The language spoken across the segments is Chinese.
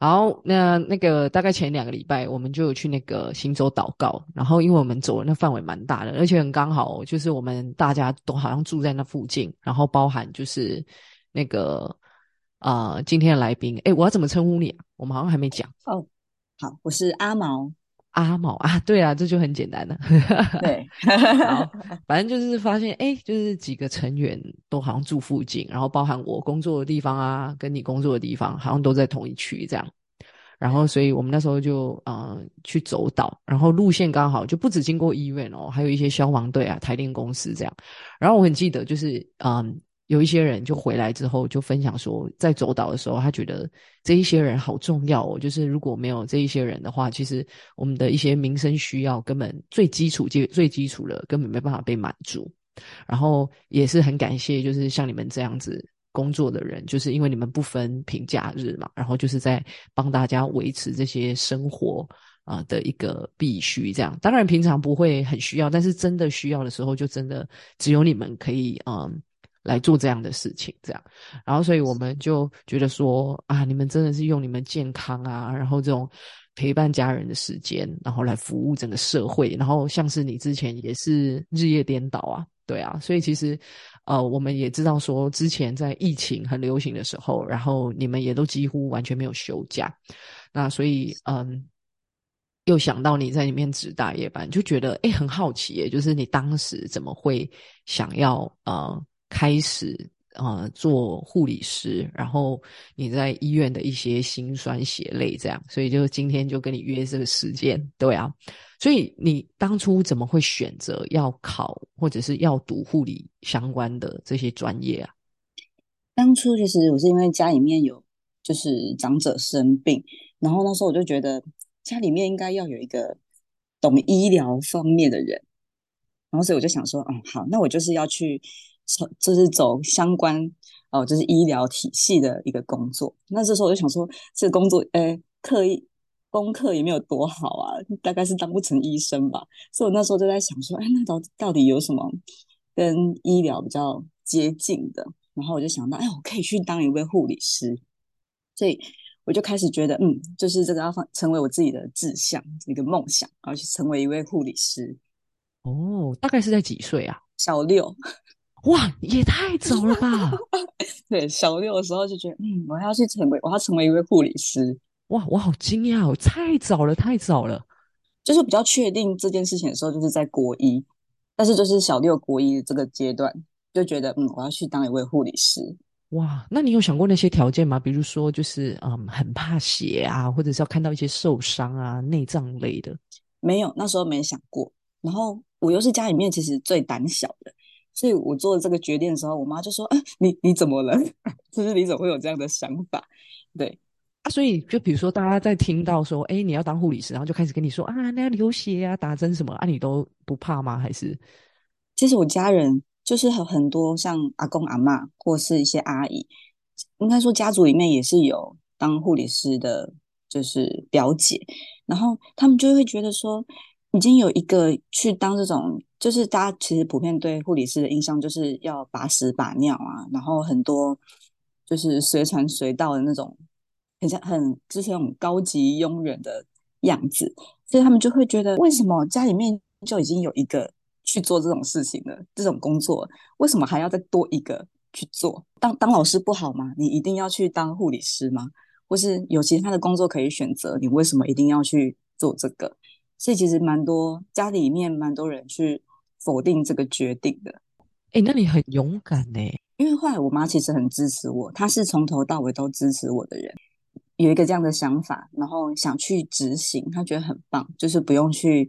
好那那个大概前两个礼拜，我们就有去那个行走祷告。然后因为我们走的那范围蛮大的，而且很刚好，就是我们大家都好像住在那附近。然后包含就是那个啊，今天的来宾，哎，我要怎么称呼你啊？我们好像还没讲哦。好，我是阿毛。阿毛 啊，对啊，这就很简单了。对，好，反正就是发现，哎，就是几个成员都好像住附近，然后包含我工作的地方啊，跟你工作的地方，好像都在同一区这样。然后，所以我们那时候就呃去走岛，然后路线刚好就不止经过医院哦，还有一些消防队啊、台电公司这样。然后我很记得，就是嗯。有一些人就回来之后就分享说，在走岛的时候，他觉得这一些人好重要哦。就是如果没有这一些人的话，其实我们的一些民生需要根本最基础、最最基础的根本没办法被满足。然后也是很感谢，就是像你们这样子工作的人，就是因为你们不分平假日嘛，然后就是在帮大家维持这些生活啊的一个必须。这样当然平常不会很需要，但是真的需要的时候，就真的只有你们可以嗯。来做这样的事情，这样，然后所以我们就觉得说啊，你们真的是用你们健康啊，然后这种陪伴家人的时间，然后来服务整个社会，然后像是你之前也是日夜颠倒啊，对啊，所以其实呃，我们也知道说，之前在疫情很流行的时候，然后你们也都几乎完全没有休假，那所以嗯，又想到你在里面值大夜班，就觉得哎，很好奇耶，就是你当时怎么会想要呃。开始啊，做护理师，然后你在医院的一些辛酸血泪，这样，所以就今天就跟你约这个时间，对啊，所以你当初怎么会选择要考或者是要读护理相关的这些专业啊？当初其实我是因为家里面有就是长者生病，然后那时候我就觉得家里面应该要有一个懂医疗方面的人，然后所以我就想说，嗯，好，那我就是要去。就是走相关哦，就是医疗体系的一个工作。那这时候我就想说，这工作，哎，课功课也没有多好啊，大概是当不成医生吧。所以我那时候就在想说，哎，那到到底有什么跟医疗比较接近的？然后我就想到，哎，我可以去当一位护理师。所以我就开始觉得，嗯，就是这个要放成为我自己的志向，一个梦想，然后去成为一位护理师。哦，大概是在几岁啊？小六。哇，也太早了吧！对，小六的时候就觉得，嗯，我要去成为，我要成为一位护理师。哇，我好惊讶哦，太早了，太早了。就是比较确定这件事情的时候，就是在国一，但是就是小六国一这个阶段，就觉得，嗯，我要去当一位护理师。哇，那你有想过那些条件吗？比如说，就是嗯，很怕血啊，或者是要看到一些受伤啊、内脏类的？没有，那时候没想过。然后我又是家里面其实最胆小的。所以我做了这个决定的时候，我妈就说：“啊，你你怎么了？就是你怎么会有这样的想法？”对啊，所以就比如说，大家在听到说：“哎，你要当护理师”，然后就开始跟你说：“啊，那要流血啊，打针什么啊，你都不怕吗？”还是其实我家人就是很很多，像阿公阿妈或是一些阿姨，应该说家族里面也是有当护理师的，就是表姐，然后他们就会觉得说。已经有一个去当这种，就是大家其实普遍对护理师的印象就是要把屎把尿啊，然后很多就是随传随到的那种，很像很就是那种高级佣人的样子，所以他们就会觉得，为什么家里面就已经有一个去做这种事情了这种工作，为什么还要再多一个去做？当当老师不好吗？你一定要去当护理师吗？或是有其他的工作可以选择，你为什么一定要去做这个？所以其实蛮多家里面蛮多人去否定这个决定的。哎，那你很勇敢呢。因为后来我妈其实很支持我，她是从头到尾都支持我的人。有一个这样的想法，然后想去执行，她觉得很棒，就是不用去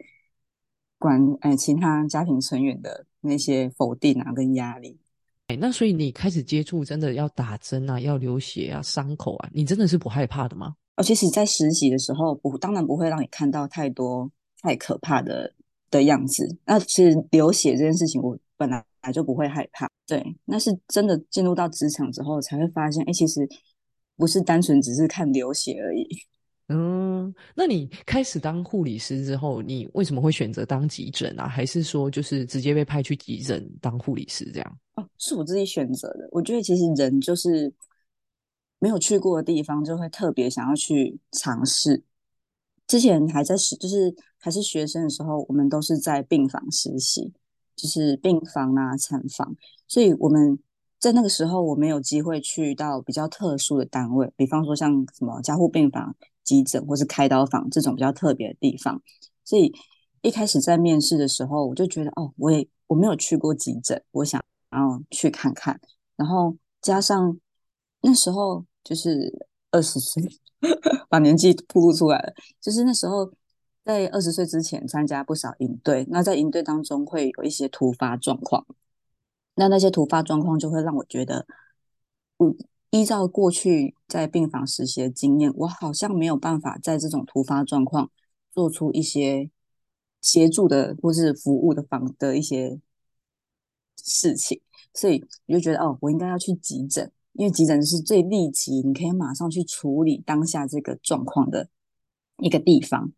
管哎其他家庭成员的那些否定啊跟压力。哎，那所以你开始接触真的要打针啊，要流血啊，伤口啊，你真的是不害怕的吗？而且是在实习的时候，不当然不会让你看到太多。太可怕的的样子，那其实流血这件事情，我本来就不会害怕。对，那是真的进入到职场之后才会发现，哎，其实不是单纯只是看流血而已。嗯，那你开始当护理师之后，你为什么会选择当急诊啊？还是说就是直接被派去急诊当护理师这样？哦，是我自己选择的。我觉得其实人就是没有去过的地方，就会特别想要去尝试。之前还在实，就是还是学生的时候，我们都是在病房实习，就是病房啊、产房，所以我们在那个时候，我没有机会去到比较特殊的单位，比方说像什么加护病房、急诊或是开刀房这种比较特别的地方。所以一开始在面试的时候，我就觉得哦，我也我没有去过急诊，我想要去看看，然后加上那时候。就是二十岁，把年纪暴露出来了。就是那时候，在二十岁之前参加不少营队，那在营队当中会有一些突发状况，那那些突发状况就会让我觉得，我依照过去在病房实习的经验，我好像没有办法在这种突发状况做出一些协助的或是服务的方的一些事情，所以我就觉得哦，我应该要去急诊。因为急诊是最立即，你可以马上去处理当下这个状况的一个地方，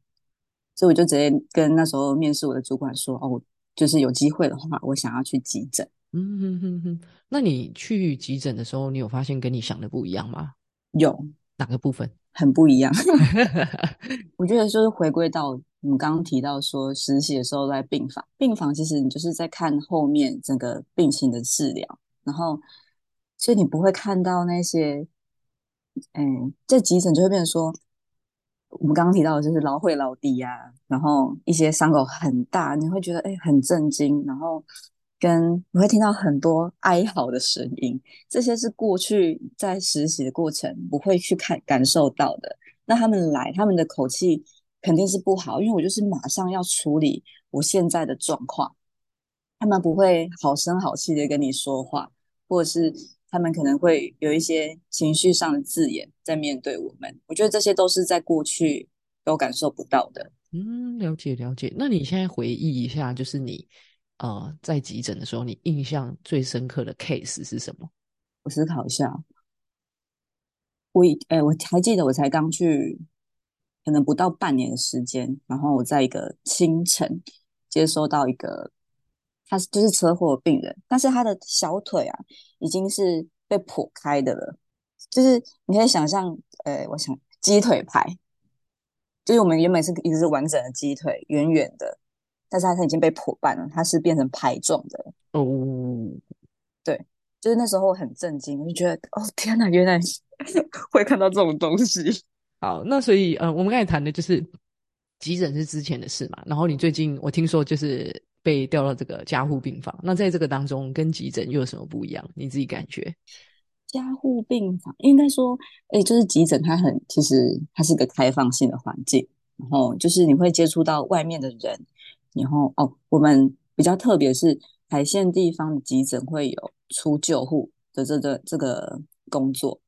所以我就直接跟那时候面试我的主管说：“哦，就是有机会的话，我想要去急诊。”嗯哼哼哼。那你去急诊的时候，你有发现跟你想的不一样吗？有哪个部分很不一样？我觉得就是回归到你刚刚提到说实习的时候在病房，病房其实你就是在看后面整个病情的治疗，然后。所以你不会看到那些，嗯，在急诊就会变成说，我们刚刚提到的就是老会老低呀，然后一些伤口很大，你会觉得哎很震惊，然后跟你会听到很多哀嚎的声音，这些是过去在实习的过程不会去看感受到的。那他们来，他们的口气肯定是不好，因为我就是马上要处理我现在的状况，他们不会好声好气的跟你说话，或者是。他们可能会有一些情绪上的字眼在面对我们，我觉得这些都是在过去都感受不到的。嗯，了解了解。那你现在回忆一下，就是你呃在急诊的时候，你印象最深刻的 case 是什么？我思考一下。我哎，我还记得我才刚去，可能不到半年的时间，然后我在一个清晨接收到一个。他就是车祸病人，但是他的小腿啊已经是被剖开的了。就是你可以想象，呃，我想鸡腿排，就是我们原本是一直是完整的鸡腿，圆圆的，但是它已经被剖半了，它是变成排状的。哦，对，就是那时候我很震惊，我就觉得，哦天哪，原来 会看到这种东西。好，那所以，呃，我们刚才谈的就是急诊是之前的事嘛，然后你最近我听说就是。被调到这个加护病房，那在这个当中跟急诊又有什么不一样？你自己感觉？加护病房应该说，哎，就是急诊，它很其实它是一个开放性的环境，然后就是你会接触到外面的人，然后哦，我们比较特别是海线地方的急诊会有出救护的这个这个工作，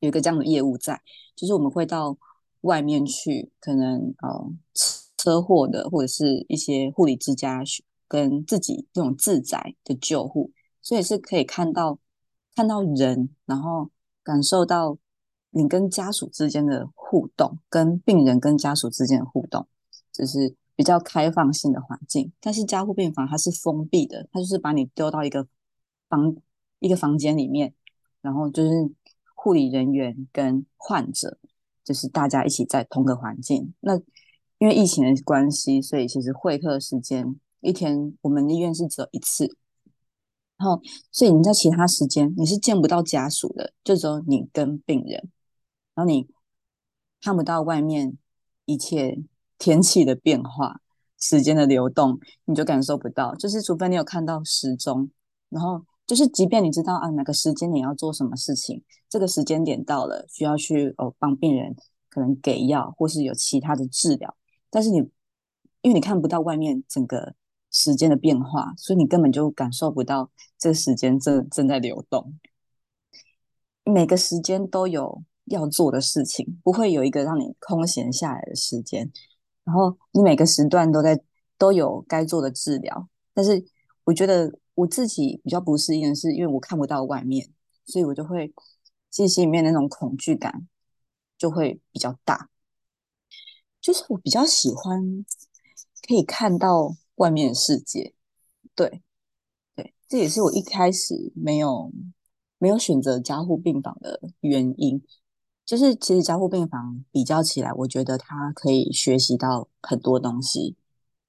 有一个这样的业务在，就是我们会到外面去，可能呃。车祸的，或者是一些护理之家跟自己这种自宅的救护，所以是可以看到看到人，然后感受到你跟家属之间的互动，跟病人跟家属之间的互动，就是比较开放性的环境。但是加护病房它是封闭的，它就是把你丢到一个房一个房间里面，然后就是护理人员跟患者，就是大家一起在同个环境那。因为疫情的关系，所以其实会客时间一天我们医院是只有一次，然后所以你在其他时间你是见不到家属的，就只有你跟病人，然后你看不到外面一切天气的变化、时间的流动，你就感受不到。就是除非你有看到时钟，然后就是即便你知道啊哪个时间你要做什么事情，这个时间点到了需要去哦帮病人可能给药或是有其他的治疗。但是你，因为你看不到外面整个时间的变化，所以你根本就感受不到这个时间正正在流动。每个时间都有要做的事情，不会有一个让你空闲下来的时间。然后你每个时段都在都有该做的治疗。但是我觉得我自己比较不适应的是，因为我看不到外面，所以我就会自己心里面那种恐惧感就会比较大。就是我比较喜欢可以看到外面的世界，对对，这也是我一开始没有没有选择加护病房的原因，就是其实加护病房比较起来，我觉得它可以学习到很多东西，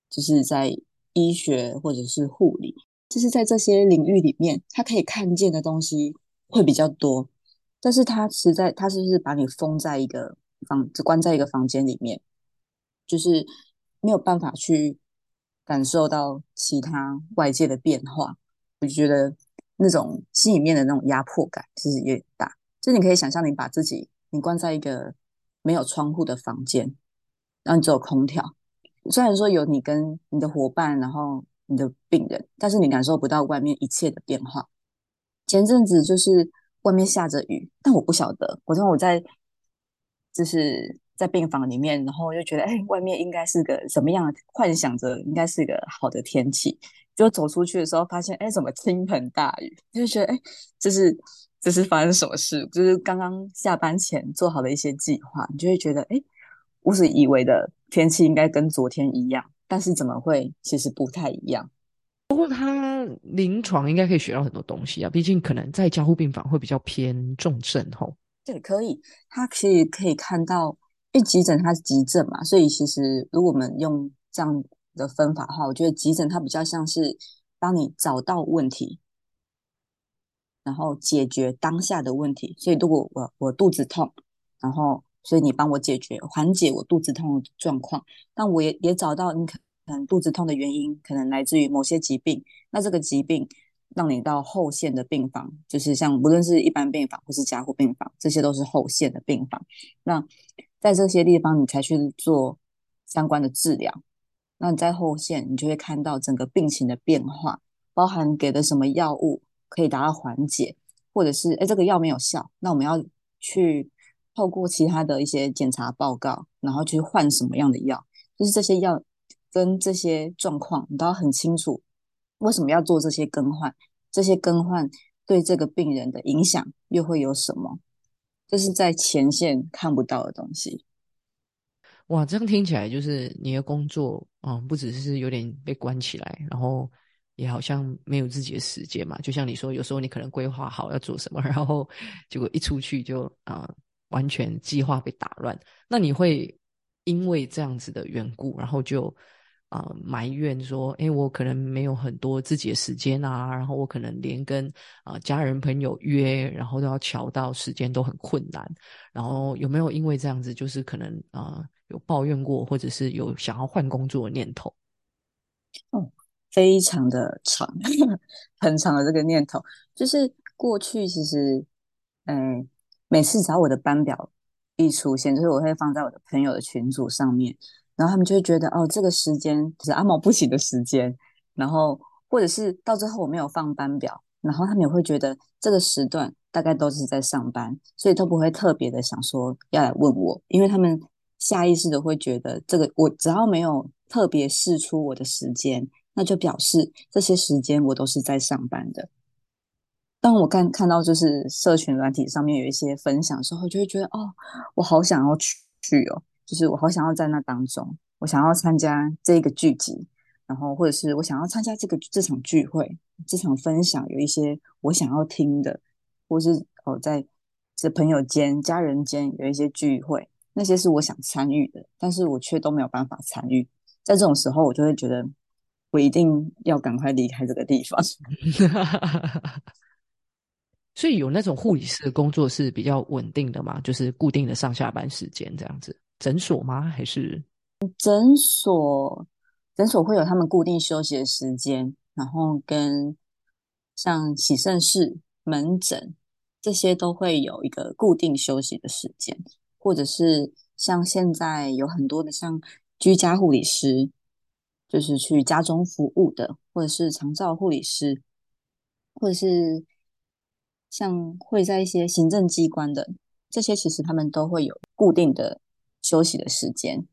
就是在医学或者是护理，就是在这些领域里面，他可以看见的东西会比较多。但是他实在，他是不是把你封在一个房，关在一个房间里面，就是没有办法去感受到其他外界的变化？我就觉得那种心里面的那种压迫感其实也大。就你可以想象，你把自己你关在一个没有窗户的房间，然后你只有空调，虽然说有你跟你的伙伴，然后你的病人，但是你感受不到外面一切的变化。前阵子就是。外面下着雨，但我不晓得。我说我在就是在病房里面，然后就觉得，哎，外面应该是个什么样？幻想着应该是一个好的天气。就走出去的时候，发现，哎，怎么倾盆大雨？就觉得，哎，这是这是发生什么事？就是刚刚下班前做好的一些计划，你就会觉得，哎，我是以为的天气应该跟昨天一样，但是怎么会其实不太一样？不过他临床应该可以学到很多东西啊，毕竟可能在加护病房会比较偏重症吼。对，可以，他可以可以看到，因为急诊它是急症嘛，所以其实如果我们用这样的分法的话，我觉得急诊它比较像是帮你找到问题，然后解决当下的问题。所以如果我我肚子痛，然后所以你帮我解决缓解我肚子痛的状况，但我也也找到你可。能肚子痛的原因可能来自于某些疾病，那这个疾病让你到后线的病房，就是像无论是一般病房或是加护病房，这些都是后线的病房。那在这些地方，你才去做相关的治疗。那你在后线，你就会看到整个病情的变化，包含给的什么药物可以达到缓解，或者是哎这个药没有效，那我们要去透过其他的一些检查报告，然后去换什么样的药，就是这些药。跟这些状况，你都要很清楚，为什么要做这些更换？这些更换对这个病人的影响又会有什么？这是在前线看不到的东西。哇，这样听起来就是你的工作，嗯，不只是有点被关起来，然后也好像没有自己的时间嘛。就像你说，有时候你可能规划好要做什么，然后结果一出去就啊，完全计划被打乱。那你会因为这样子的缘故，然后就。啊，埋怨说，哎，我可能没有很多自己的时间啊，然后我可能连跟啊家人朋友约，然后都要调到时间都很困难。然后有没有因为这样子，就是可能啊有抱怨过，或者是有想要换工作的念头？哦，非常的长，很长的这个念头，就是过去其实，嗯，每次找我的班表一出现，就是我会放在我的朋友的群组上面。然后他们就会觉得，哦，这个时间是阿毛不行的时间，然后或者是到最后我没有放班表，然后他们也会觉得这个时段大概都是在上班，所以都不会特别的想说要来问我，因为他们下意识的会觉得，这个我只要没有特别试出我的时间，那就表示这些时间我都是在上班的。当我看看到就是社群软体上面有一些分享的时候，就会觉得，哦，我好想要去去哦。就是我好想要在那当中，我想要参加这个聚集，然后或者是我想要参加这个这场聚会、这场分享，有一些我想要听的，或是哦在这朋友间、家人间有一些聚会，那些是我想参与的，但是我却都没有办法参与。在这种时候，我就会觉得我一定要赶快离开这个地方。所以有那种护理师的工作是比较稳定的嘛，就是固定的上下班时间这样子。诊所吗？还是诊所？诊所会有他们固定休息的时间，然后跟像洗肾室、门诊这些都会有一个固定休息的时间，或者是像现在有很多的像居家护理师，就是去家中服务的，或者是长照护理师，或者是像会在一些行政机关的这些，其实他们都会有固定的。休息的时间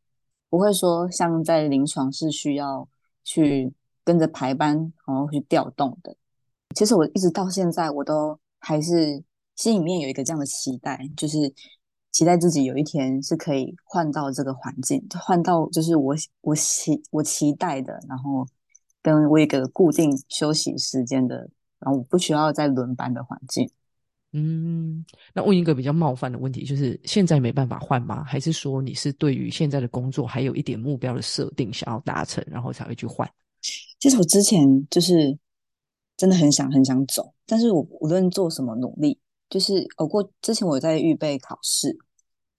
不会说像在临床是需要去跟着排班，然后去调动的。其实我一直到现在，我都还是心里面有一个这样的期待，就是期待自己有一天是可以换到这个环境，换到就是我我期我期待的，然后跟我一个固定休息时间的，然后我不需要再轮班的环境。嗯，那问一个比较冒犯的问题，就是现在没办法换吗？还是说你是对于现在的工作还有一点目标的设定想要达成，然后才会去换？其实我之前就是真的很想很想走，但是我无论做什么努力，就是我过之前我在预备考试，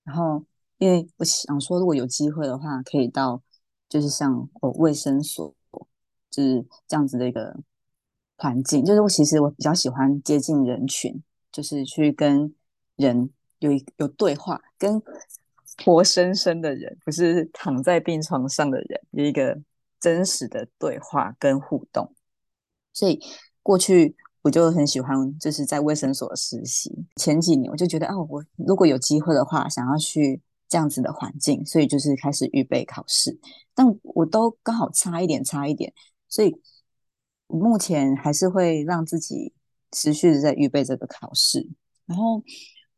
然后因为我想说，如果有机会的话，可以到就是像我卫生所，就是这样子的一个环境，就是我其实我比较喜欢接近人群。就是去跟人有一有对话，跟活生生的人，不是躺在病床上的人，有一个真实的对话跟互动。所以过去我就很喜欢，就是在卫生所实习。前几年我就觉得，哦，我如果有机会的话，想要去这样子的环境，所以就是开始预备考试。但我都刚好差一点，差一点，所以目前还是会让自己。持续的在预备这个考试，然后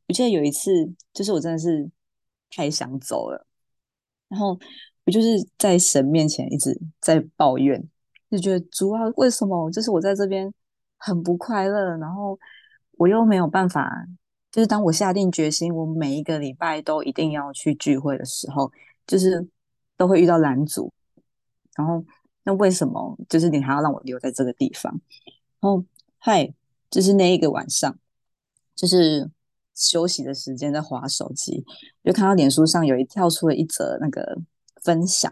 我记得有一次，就是我真的是太想走了，然后我就是在神面前一直在抱怨，就觉得主啊，为什么就是我在这边很不快乐，然后我又没有办法，就是当我下定决心，我每一个礼拜都一定要去聚会的时候，就是都会遇到拦阻，然后那为什么就是你还要让我留在这个地方？然后嗨。就是那一个晚上，就是休息的时间，在划手机，就看到脸书上有一跳出了一则那个分享。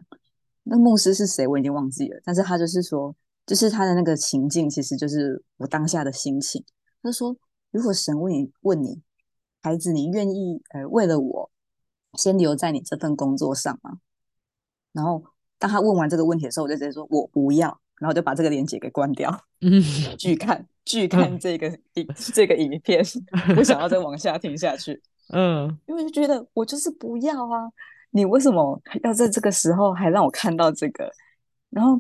那牧师是谁，我已经忘记了。但是他就是说，就是他的那个情境，其实就是我当下的心情。他说：“如果神问你，问你孩子，你愿意呃为了我先留在你这份工作上吗？”然后当他问完这个问题的时候，我就直接说：“我不要。”然后就把这个链接给关掉。嗯，拒看。拒看这个影这个影片，不想要再往下听下去。嗯，因为就觉得我就是不要啊，你为什么要在这个时候还让我看到这个？然后，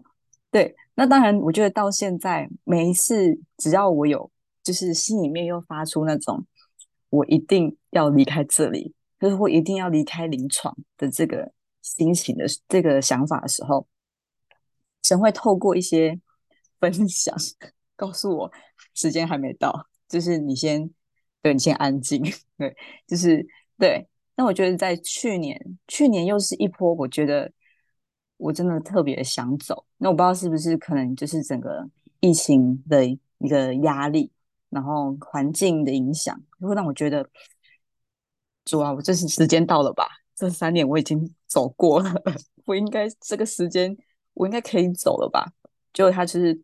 对，那当然，我觉得到现在每一次只要我有，就是心里面又发出那种我一定要离开这里，就是我一定要离开临床的这个心情的这个想法的时候，神会透过一些 分享。告诉我时间还没到，就是你先，对你先安静，对，就是对。那我觉得在去年，去年又是一波，我觉得我真的特别想走。那我不知道是不是可能就是整个疫情的一个压力，然后环境的影响，会让我觉得，主啊，我这是时间到了吧？这三年我已经走过了，我应该这个时间我应该可以走了吧？结果他就是。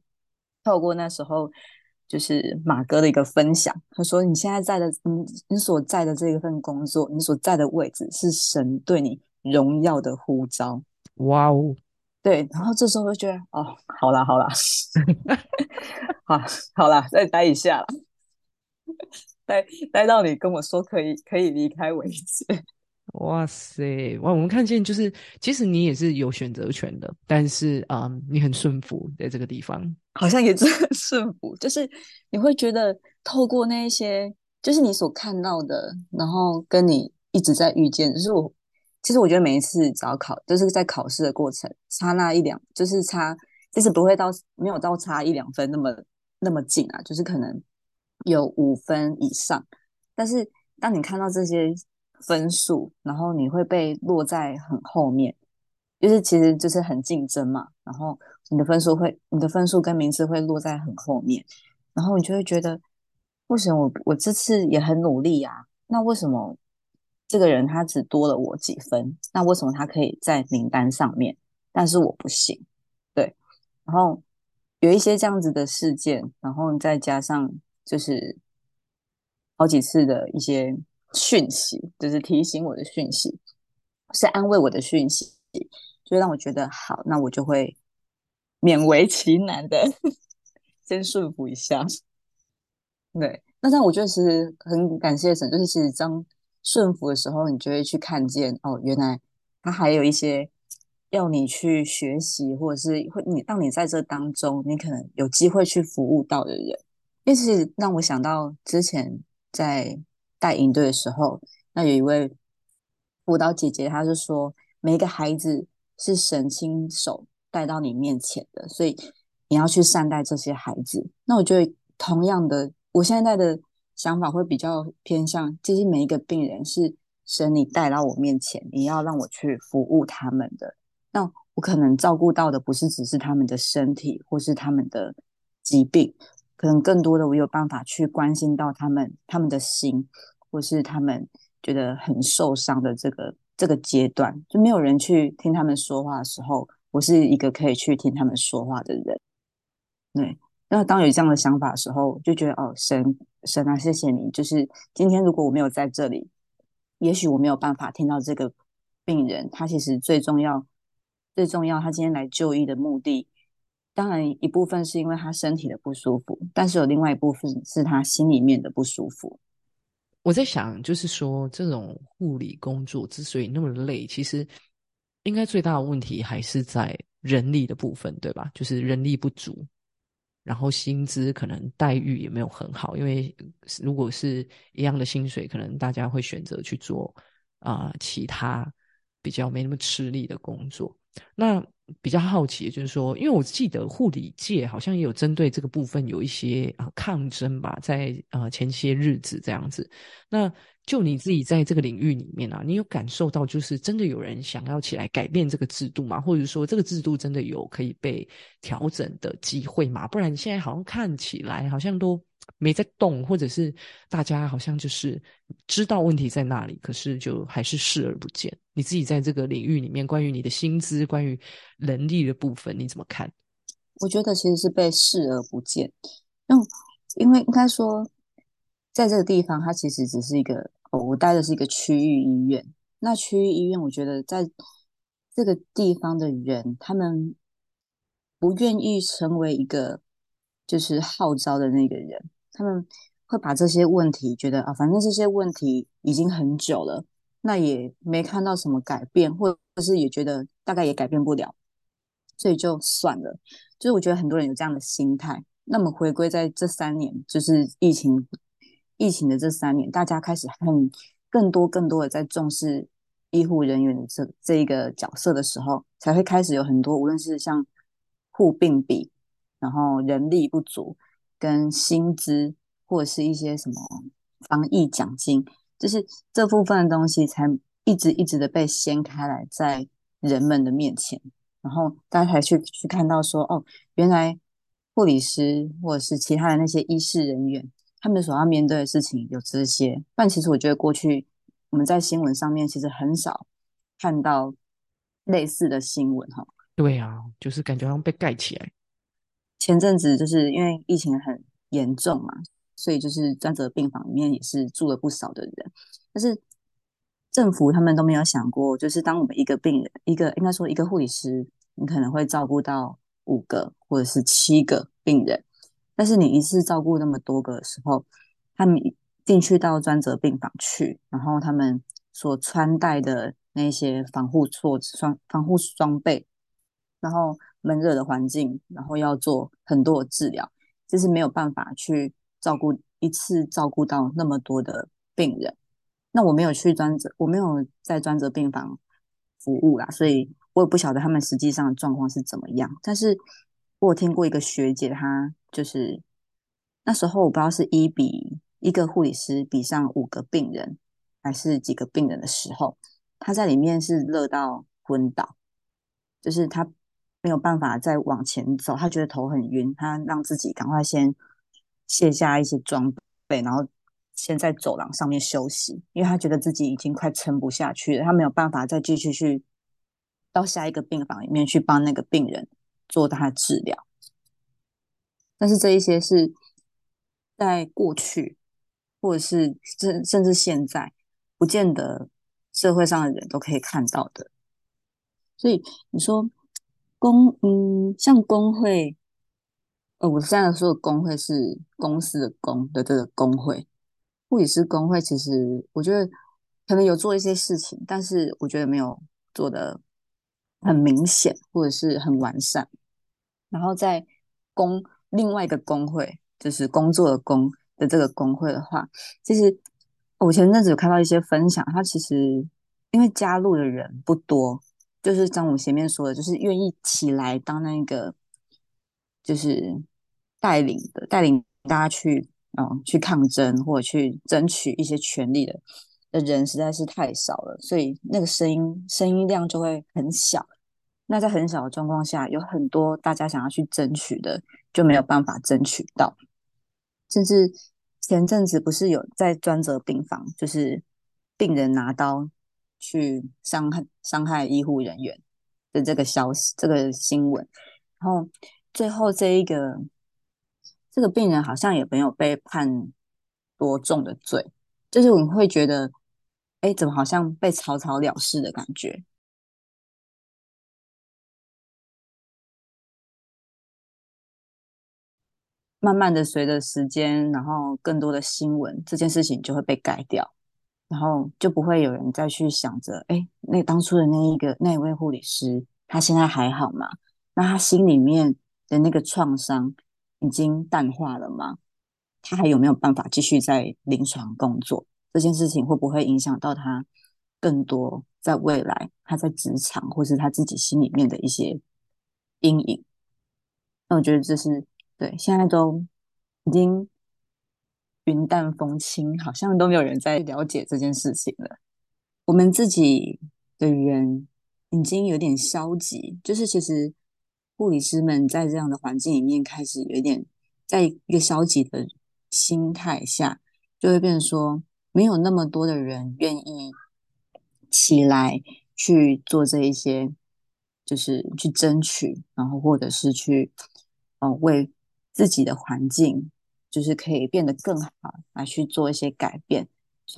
透过那时候，就是马哥的一个分享，他说：“你现在在的，你你所在的这一份工作，你所在的位置，是神对你荣耀的呼召。”哇哦，对。然后这时候就觉得，哦，好啦，好啦，好，好啦，再待一下，待待到你跟我说可以可以离开为止。哇塞，哇！我们看见就是，其实你也是有选择权的，但是啊，你很顺服在这个地方，好像也是很 顺服。就是你会觉得，透过那一些，就是你所看到的，然后跟你一直在遇见，就是我，其实我觉得每一次只要考，就是在考试的过程，差那一两，就是差，其实不会到没有到差一两分那么那么近啊，就是可能有五分以上。但是当你看到这些。分数，然后你会被落在很后面，就是其实就是很竞争嘛。然后你的分数会，你的分数跟名次会落在很后面，然后你就会觉得，为什么我我这次也很努力啊？那为什么这个人他只多了我几分？那为什么他可以在名单上面，但是我不行？对，然后有一些这样子的事件，然后再加上就是好几次的一些。讯息就是提醒我的讯息，是安慰我的讯息，就让我觉得好，那我就会勉为其难的 先顺服一下。对，那但我觉得其实很感谢神，就是其实当顺服的时候，你就会去看见哦，原来他还有一些要你去学习，或者是会你让你在这当中，你可能有机会去服务到的人，因为是让我想到之前在。带营队的时候，那有一位舞蹈姐姐，她是说，每一个孩子是神亲手带到你面前的，所以你要去善待这些孩子。那我觉得，同样的，我现在的想法会比较偏向，其实每一个病人是神你带到我面前，你要让我去服务他们的。那我可能照顾到的不是只是他们的身体或是他们的疾病，可能更多的我有办法去关心到他们他们的心，或是他们觉得很受伤的这个这个阶段，就没有人去听他们说话的时候，我是一个可以去听他们说话的人。对，那当有这样的想法的时候，就觉得哦，神神啊，谢谢你！就是今天如果我没有在这里，也许我没有办法听到这个病人，他其实最重要。最重要，他今天来就医的目的，当然一部分是因为他身体的不舒服，但是有另外一部分是他心里面的不舒服。我在想，就是说，这种护理工作之所以那么累，其实应该最大的问题还是在人力的部分，对吧？就是人力不足，然后薪资可能待遇也没有很好，因为如果是一样的薪水，可能大家会选择去做啊其他比较没那么吃力的工作。那比较好奇，就是说，因为我记得护理界好像也有针对这个部分有一些啊抗争吧，在呃前些日子这样子。那就你自己在这个领域里面啊，你有感受到就是真的有人想要起来改变这个制度吗？或者说这个制度真的有可以被调整的机会吗？不然现在好像看起来好像都。没在动，或者是大家好像就是知道问题在那里，可是就还是视而不见。你自己在这个领域里面，关于你的薪资、关于能力的部分，你怎么看？我觉得其实是被视而不见。嗯，因为应该说，在这个地方，它其实只是一个哦，我待的是一个区域医院。那区域医院，我觉得在这个地方的人，他们不愿意成为一个就是号召的那个人。他们会把这些问题觉得啊，反正这些问题已经很久了，那也没看到什么改变，或者是也觉得大概也改变不了，所以就算了。就是我觉得很多人有这样的心态。那么回归在这三年，就是疫情疫情的这三年，大家开始很更多更多的在重视医护人员的这这一个角色的时候，才会开始有很多无论是像护病比，然后人力不足。跟薪资或者是一些什么防疫奖金，就是这部分的东西才一直一直的被掀开来在人们的面前，然后大家才去去看到说，哦，原来护理师或者是其他的那些医师人员，他们所要面对的事情有这些。但其实我觉得过去我们在新闻上面其实很少看到类似的新闻，哈。对啊，就是感觉好像被盖起来。前阵子就是因为疫情很严重嘛，所以就是专责病房里面也是住了不少的人。但是政府他们都没有想过，就是当我们一个病人，一个应该说一个护理师，你可能会照顾到五个或者是七个病人，但是你一次照顾那么多个的时候，他们进去到专责病房去，然后他们所穿戴的那些防护措施、装防护装备，然后。闷热的环境，然后要做很多的治疗，就是没有办法去照顾一次照顾到那么多的病人。那我没有去专责，我没有在专责病房服务啦，所以我也不晓得他们实际上的状况是怎么样。但是我有听过一个学姐，她就是那时候我不知道是一比一个护理师比上五个病人，还是几个病人的时候，她在里面是热到昏倒，就是她。没有办法再往前走，他觉得头很晕，他让自己赶快先卸下一些装备，然后先在走廊上面休息，因为他觉得自己已经快撑不下去了，他没有办法再继续去到下一个病房里面去帮那个病人做他的治疗。但是这一些是在过去，或者是甚甚至现在，不见得社会上的人都可以看到的。所以你说。工嗯，像工会，呃，我现在说的工会是公司的工的这个工会，护理师工会，其实我觉得可能有做一些事情，但是我觉得没有做的很明显或者是很完善。然后在工另外一个工会，就是工作的工的这个工会的话，其实我前阵子有看到一些分享，他其实因为加入的人不多。就是像我前面说的，就是愿意起来当那个，就是带领的，带领大家去嗯去抗争或者去争取一些权利的的人实在是太少了，所以那个声音声音量就会很小。那在很小的状况下，有很多大家想要去争取的就没有办法争取到，甚至前阵子不是有在专责病房，就是病人拿刀去伤害伤害医护人员的这个消息，这个新闻，然后最后这一个。这个病人好像也没有被判多重的罪，就是我们会觉得，哎，怎么好像被草草了事的感觉？慢慢的，随着时间，然后更多的新闻，这件事情就会被改掉，然后就不会有人再去想着，哎，那当初的那一个那一位护理师，他现在还好吗？那他心里面的那个创伤。已经淡化了吗？他还有没有办法继续在临床工作？这件事情会不会影响到他更多在未来他在职场或是他自己心里面的一些阴影？那我觉得这是对现在都已经云淡风轻，好像都没有人在了解这件事情了。我们自己的人已经有点消极，就是其实。护理师们在这样的环境里面，开始有一点在一个消极的心态下，就会变说，没有那么多的人愿意起来去做这一些，就是去争取，然后或者是去，呃，为自己的环境，就是可以变得更好来去做一些改变。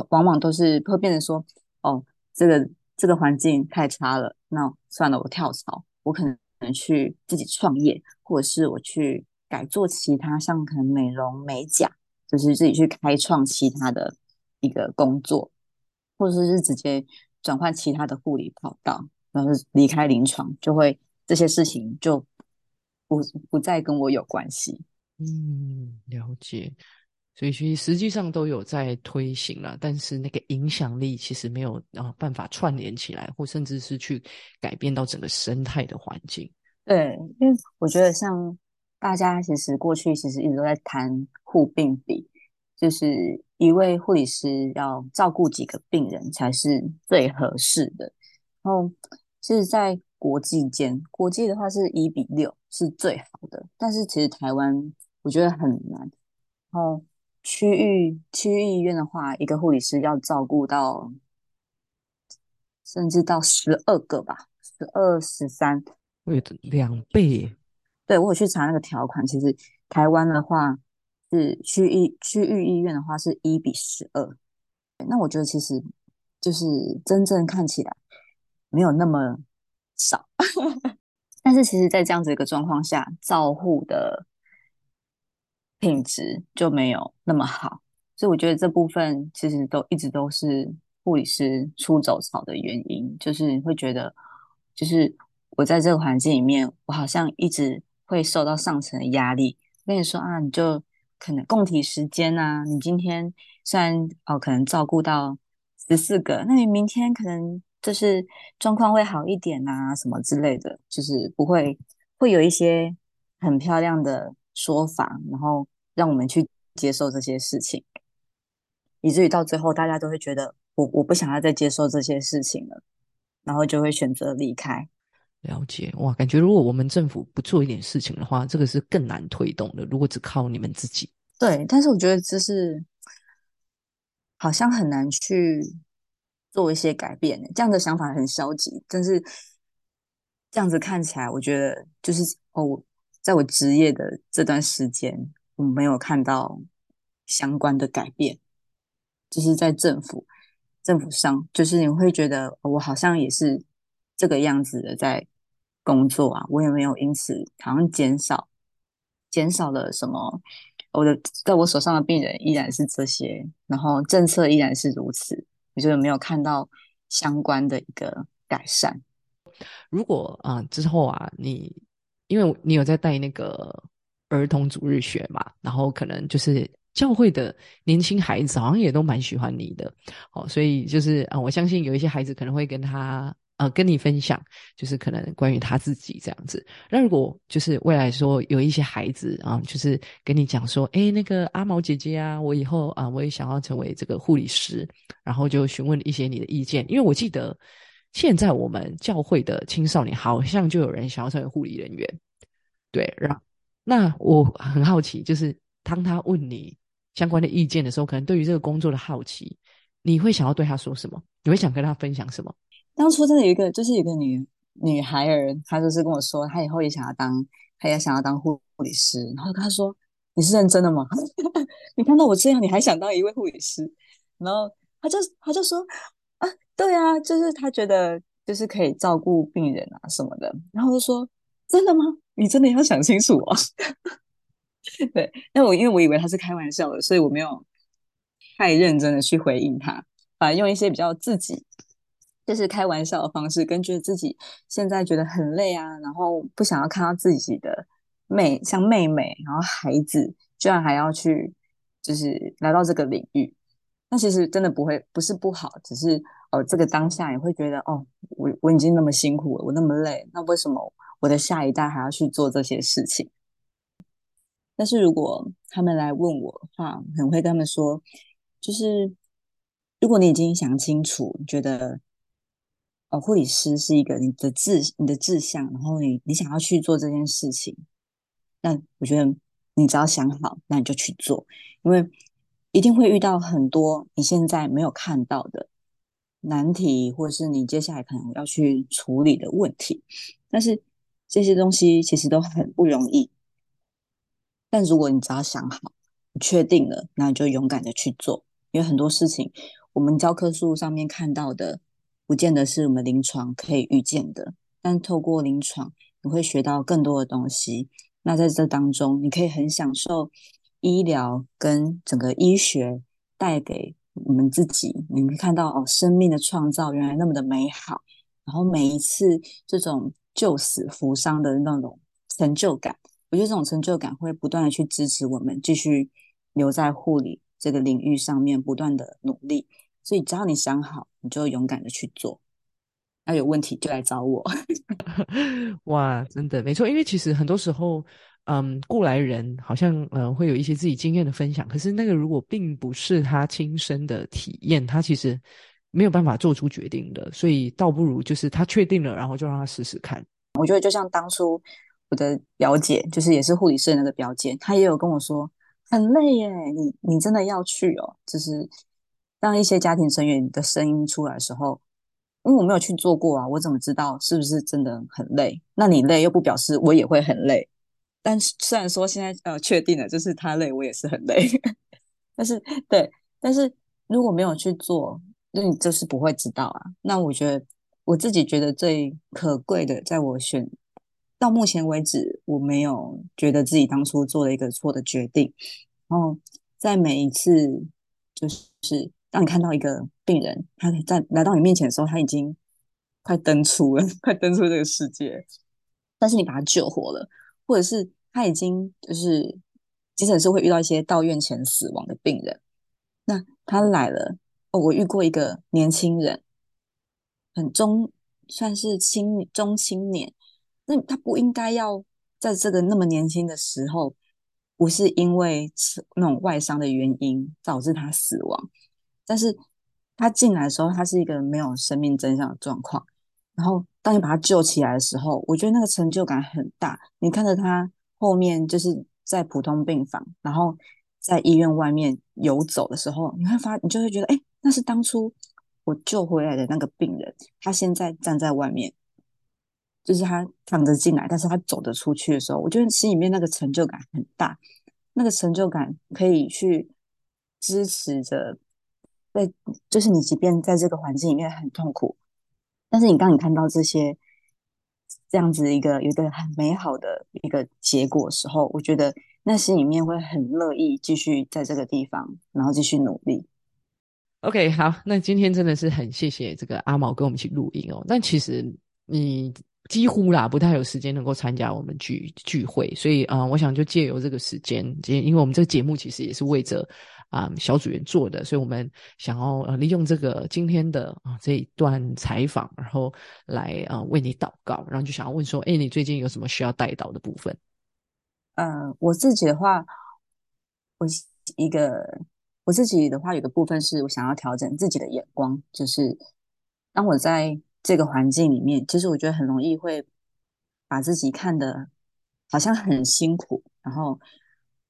往往都是会变成说，哦，这个这个环境太差了，那算了，我跳槽，我可能。能去自己创业，或者是我去改做其他，像可能美容美甲，就是自己去开创其他的一个工作，或者是直接转换其他的护理跑道，然后离开临床，就会这些事情就不不再跟我有关系。嗯，了解。所以其实实际上都有在推行了，但是那个影响力其实没有啊办法串联起来，或甚至是去改变到整个生态的环境。对，因为我觉得像大家其实过去其实一直都在谈护病比，就是一位护理师要照顾几个病人才是最合适的。然后其实，在国际间，国际的话是一比六是最好的，但是其实台湾我觉得很难。然后区域区域医院的话，一个护理师要照顾到甚至到十二个吧，十二十三，有两倍。对我有去查那个条款，其实台湾的话是区域区域医院的话是一比十二。那我觉得其实就是真正看起来没有那么少，但是其实，在这样子一个状况下，照护的。品质就没有那么好，所以我觉得这部分其实都一直都是护理师出走潮的原因，就是会觉得，就是我在这个环境里面，我好像一直会受到上层的压力，跟你说啊，你就可能供体时间啊，你今天虽然哦可能照顾到十四个，那你明天可能就是状况会好一点啊，什么之类的，就是不会会有一些很漂亮的。说法，然后让我们去接受这些事情，以至于到最后，大家都会觉得我我不想要再接受这些事情了，然后就会选择离开。了解哇，感觉如果我们政府不做一点事情的话，这个是更难推动的。如果只靠你们自己，对，但是我觉得这是好像很难去做一些改变。这样的想法很消极，但是这样子看起来，我觉得就是哦。在我职业的这段时间，我没有看到相关的改变，就是在政府政府上，就是你会觉得我好像也是这个样子的在工作啊，我也没有因此好像减少减少了什么，我的在我手上的病人依然是这些，然后政策依然是如此，我觉得没有看到相关的一个改善。如果啊之后啊你。因为你有在带那个儿童主日学嘛，然后可能就是教会的年轻孩子好像也都蛮喜欢你的，哦，所以就是啊，我相信有一些孩子可能会跟他呃跟你分享，就是可能关于他自己这样子。那如果就是未来说有一些孩子啊，就是跟你讲说，哎，那个阿毛姐姐啊，我以后啊我也想要成为这个护理师，然后就询问一些你的意见，因为我记得现在我们教会的青少年好像就有人想要成为护理人员，对，然那我很好奇，就是当他问你相关的意见的时候，可能对于这个工作的好奇。你会想要对他说什么？你会想跟他分享什么？当初真的有一个，就是有个女女孩儿，她就是跟我说，她以后也想要当，她也想要当护理师。然后她说：“你是认真的吗？你看到我这样，你还想当一位护理师？”然后她就她就说：“，对啊，就是他觉得就是可以照顾病人啊什么的。”然后就说：“真的吗？你真的要想清楚哦。”对，那我因为我以为他是开玩笑的，所以我没有。太认真的去回应他，反而用一些比较自己就是开玩笑的方式，跟觉得自己现在觉得很累啊，然后不想要看到自己的妹像妹妹，然后孩子居然还要去就是来到这个领域，那其实真的不会不是不好，只是哦这个当下也会觉得哦我我已经那么辛苦了，我那么累，那为什么我的下一代还要去做这些事情？但是如果他们来问我的话，很会跟他们说。就是，如果你已经想清楚，觉得哦，护理师是一个你的志、你的志向，然后你你想要去做这件事情，那我觉得你只要想好，那你就去做，因为一定会遇到很多你现在没有看到的难题，或是你接下来可能要去处理的问题。但是这些东西其实都很不容易，但如果你只要想好，你确定了，那你就勇敢的去做。因为很多事情，我们教科书上面看到的，不见得是我们临床可以预见的。但透过临床，你会学到更多的东西。那在这当中，你可以很享受医疗跟整个医学带给我们自己。你们看到哦，生命的创造原来那么的美好。然后每一次这种救死扶伤的那种成就感，我觉得这种成就感会不断的去支持我们继续留在护理。这个领域上面不断的努力，所以只要你想好，你就勇敢的去做。那有问题就来找我。哇，真的没错，因为其实很多时候，嗯，过来人好像嗯会有一些自己经验的分享，可是那个如果并不是他亲身的体验，他其实没有办法做出决定的。所以倒不如就是他确定了，然后就让他试试看。我觉得就像当初我的表姐，就是也是护理师的那个表姐，她也有跟我说。很累耶，你你真的要去哦？就是当一些家庭成员的声音出来的时候，因为我没有去做过啊，我怎么知道是不是真的很累？那你累又不表示我也会很累。但是虽然说现在呃确定了，就是他累，我也是很累。但是对，但是如果没有去做，那你就是不会知道啊。那我觉得我自己觉得最可贵的，在我选。到目前为止，我没有觉得自己当初做了一个错的决定。然后在每一次，就是当你看到一个病人，他在来到你面前的时候，他已经快登出了，快登出这个世界，但是你把他救活了，或者是他已经就是急诊室会遇到一些到院前死亡的病人，那他来了，哦，我遇过一个年轻人，很中，算是青中青年。那他不应该要在这个那么年轻的时候，不是因为那种外伤的原因导致他死亡，但是他进来的时候，他是一个没有生命真相的状况。然后当你把他救起来的时候，我觉得那个成就感很大。你看着他后面就是在普通病房，然后在医院外面游走的时候，你会发，你就会觉得，哎，那是当初我救回来的那个病人，他现在站在外面。就是他躺着进来，但是他走得出去的时候，我觉得心里面那个成就感很大，那个成就感可以去支持着，在就是你即便在这个环境里面很痛苦，但是你当你看到这些这样子一个一个很美好的一个结果的时候，我觉得那心里面会很乐意继续在这个地方，然后继续努力。OK，好，那今天真的是很谢谢这个阿毛跟我们一起录音哦，但其实你。几乎啦，不太有时间能够参加我们聚聚会，所以啊，我想就借由这个时间，因为我们这个节目其实也是为着啊小组员做的，所以我们想要呃利用这个今天的啊这一段采访，然后来啊为你祷告，然后就想要问说，哎，你最近有什么需要带到的部分？呃，我自己的话，我一个我自己的话，有个部分是我想要调整自己的眼光，就是当我在这个环境里面，其实我觉得很容易会把自己看的好像很辛苦，然后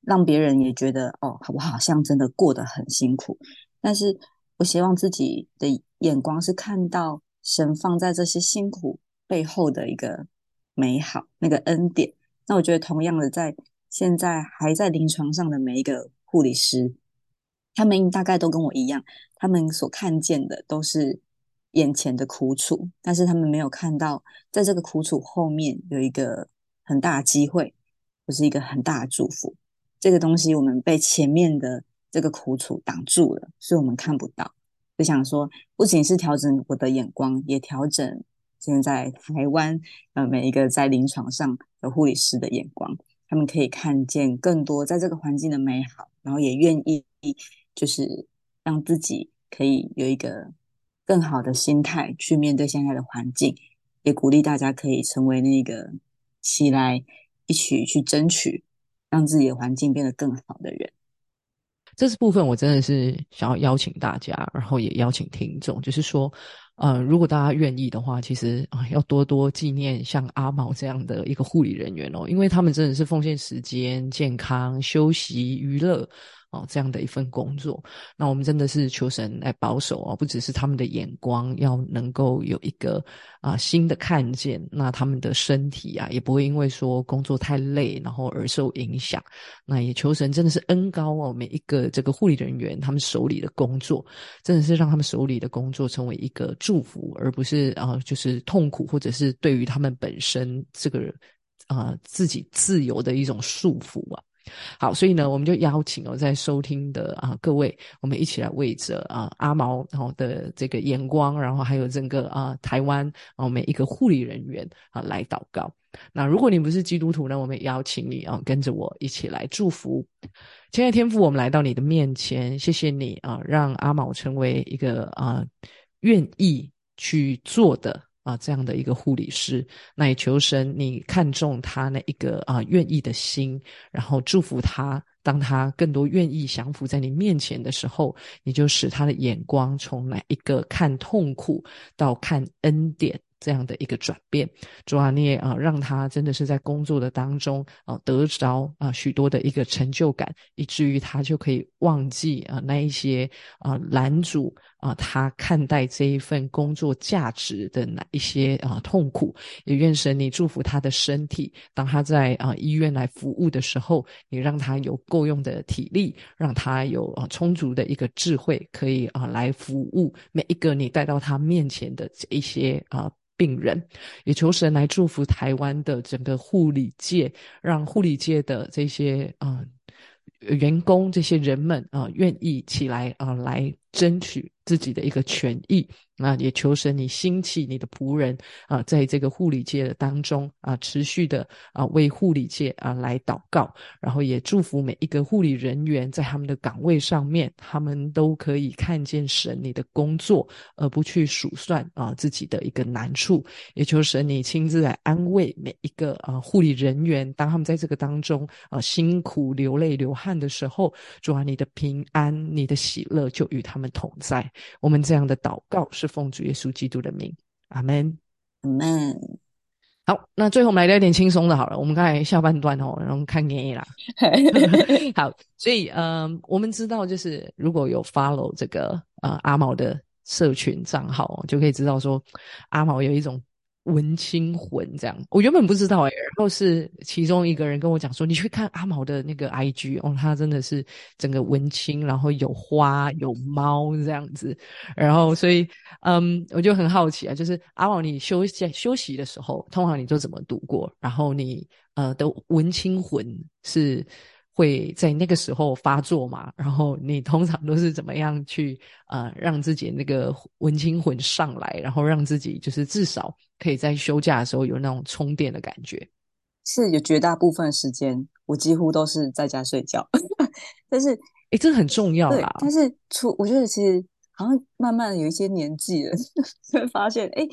让别人也觉得哦，我好像真的过得很辛苦。但是我希望自己的眼光是看到神放在这些辛苦背后的一个美好，那个恩典。那我觉得，同样的，在现在还在临床上的每一个护理师，他们大概都跟我一样，他们所看见的都是眼前的苦楚，但是他们没有看到，在这个苦楚后面有一个很大的机会，或是一个很大的祝福。这个东西我们被前面的这个苦楚挡住了，所以我们看不到。就想说，不仅是调整我的眼光，也调整。现在台湾呃每一个在临床上的护理师的眼光，他们可以看见更多在这个环境的美好，然后也愿意就是让自己可以有一个更好的心态去面对现在的环境，也鼓励大家可以成为那个起来一起去争取，让自己的环境变得更好的人。这是部分我真的是想要邀请大家，然后也邀请听众，就是说。呃，如果大家愿意的话，其实啊，要多多纪念像阿毛这样的一个护理人员哦，因为他们真的是奉献时间、健康、休息、娱乐。哦，这样的一份工作，那我们真的是求神来保守哦，不只是他们的眼光要能够有一个啊新的看见，那他们的身体啊也不会因为说工作太累，然后而受影响。那也求神真的是恩高哦，每一个这个护理人员他们手里的工作，真的是让他们手里的工作成为一个祝福，而不是啊就是痛苦，或者是对于他们本身这个啊自己自由的一种束缚啊。好，所以呢，我们就邀请哦，在收听的啊各位，我们一起来为着啊阿毛然后的这个眼光，然后还有整个啊台湾啊每一个护理人员啊来祷告。那如果你不是基督徒呢，我们邀请你啊跟着我一起来祝福。亲爱的天父，我们来到你的面前，谢谢你啊，让阿毛成为一个啊愿意去做的。啊，这样的一个护理师，那也求神，你看中他那一个啊愿意的心，然后祝福他，当他更多愿意降服在你面前的时候，你就使他的眼光从哪一个看痛苦到看恩典。这样的一个转变，主啊，你也啊，让他真的是在工作的当中啊，得着啊许多的一个成就感，以至于他就可以忘记啊那一些啊拦阻啊他看待这一份工作价值的哪一些啊痛苦。也愿神你祝福他的身体，当他在啊医院来服务的时候，你让他有够用的体力，让他有啊充足的一个智慧，可以啊来服务每一个你带到他面前的这一些啊。病人，也求神来祝福台湾的整个护理界，让护理界的这些啊员工、这些人们啊，愿意起来啊，来争取自己的一个权益。那也求神你兴起你的仆人啊，在这个护理界的当中啊，持续的啊为护理界啊来祷告，然后也祝福每一个护理人员在他们的岗位上面，他们都可以看见神你的工作，而不去数算啊自己的一个难处。也求神你亲自来安慰每一个啊护理人员，当他们在这个当中啊辛苦流泪流汗的时候，主啊你的平安、你的喜乐就与他们同在。我们这样的祷告是。奉主耶稣基督的名，阿门，阿门。好，那最后我们来聊点轻松的，好了。我们刚才下半段哦，然后看电影啦。好，所以嗯，我们知道，就是如果有 follow 这个呃阿毛的社群账号，就可以知道说阿毛有一种。文青魂这样，我原本不知道哎，然后是其中一个人跟我讲说，你去看阿毛的那个 IG 哦，他真的是整个文青，然后有花有猫这样子，然后所以嗯，我就很好奇啊，就是阿毛你休息休息的时候，通常你都怎么度过？然后你呃的文青魂是？会在那个时候发作嘛？然后你通常都是怎么样去呃让自己那个文青魂上来，然后让自己就是至少可以在休假的时候有那种充电的感觉？是有绝大部分时间我几乎都是在家睡觉，但是哎，这很重要对啦。，但是出我觉得其实好像慢慢有一些年纪了，就会发现，哎，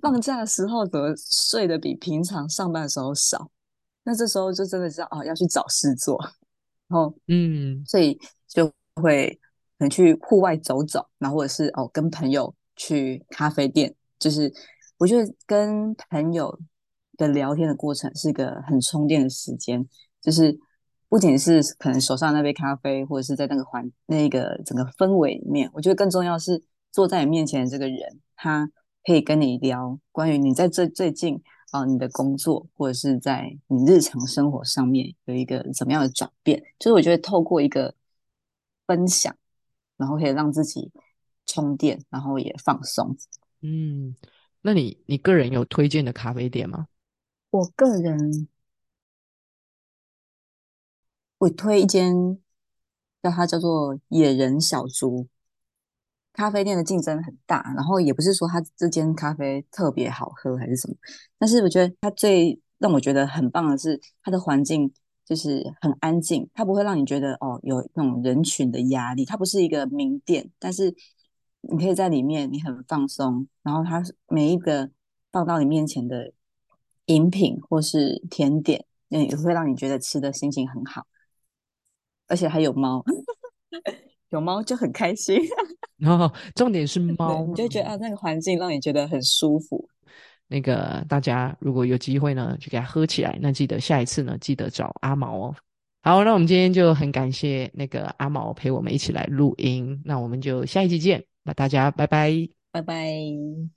放假的时候怎么睡得比平常上班的时候少？那这时候就真的知道哦，要去找事做，然后嗯。所以就会可能去户外走走，然后或者是哦跟朋友去咖啡店，就是我觉得跟朋友的聊天的过程是一个很充电的时间，就是不仅是可能手上那杯咖啡，或者是在那个环那个整个氛围里面，我觉得更重要是坐在你面前的这个人，他可以跟你聊关于你在这最近啊、呃你的工作或者是在你日常生活上面有一个怎么样的转变，就是我觉得透过一个分享，然后可以让自己充电，然后也放松。嗯，那你你个人有推荐的咖啡店吗？我个人我推一间，叫它叫做野人小猪咖啡店的竞争很大，然后也不是说它这间咖啡特别好喝还是什么，但是我觉得它最让我觉得很棒的是它的环境就是很安静，它不会让你觉得哦有那种人群的压力，它不是一个名店，但是你可以在里面你很放松，然后它每一个放到你面前的饮品或是甜点，那也会让你觉得吃的心情很好，而且还有猫，有猫就很开心。然 后重点是对，猫你就觉得啊，那个环境让你觉得很舒服。那个大家如果有机会呢，就给它喝起来。那记得下一次呢，记得找阿毛哦。好，那我们今天就很感谢那个阿毛陪我们一起来录音。那我们就下一集见，那大家拜拜。拜拜。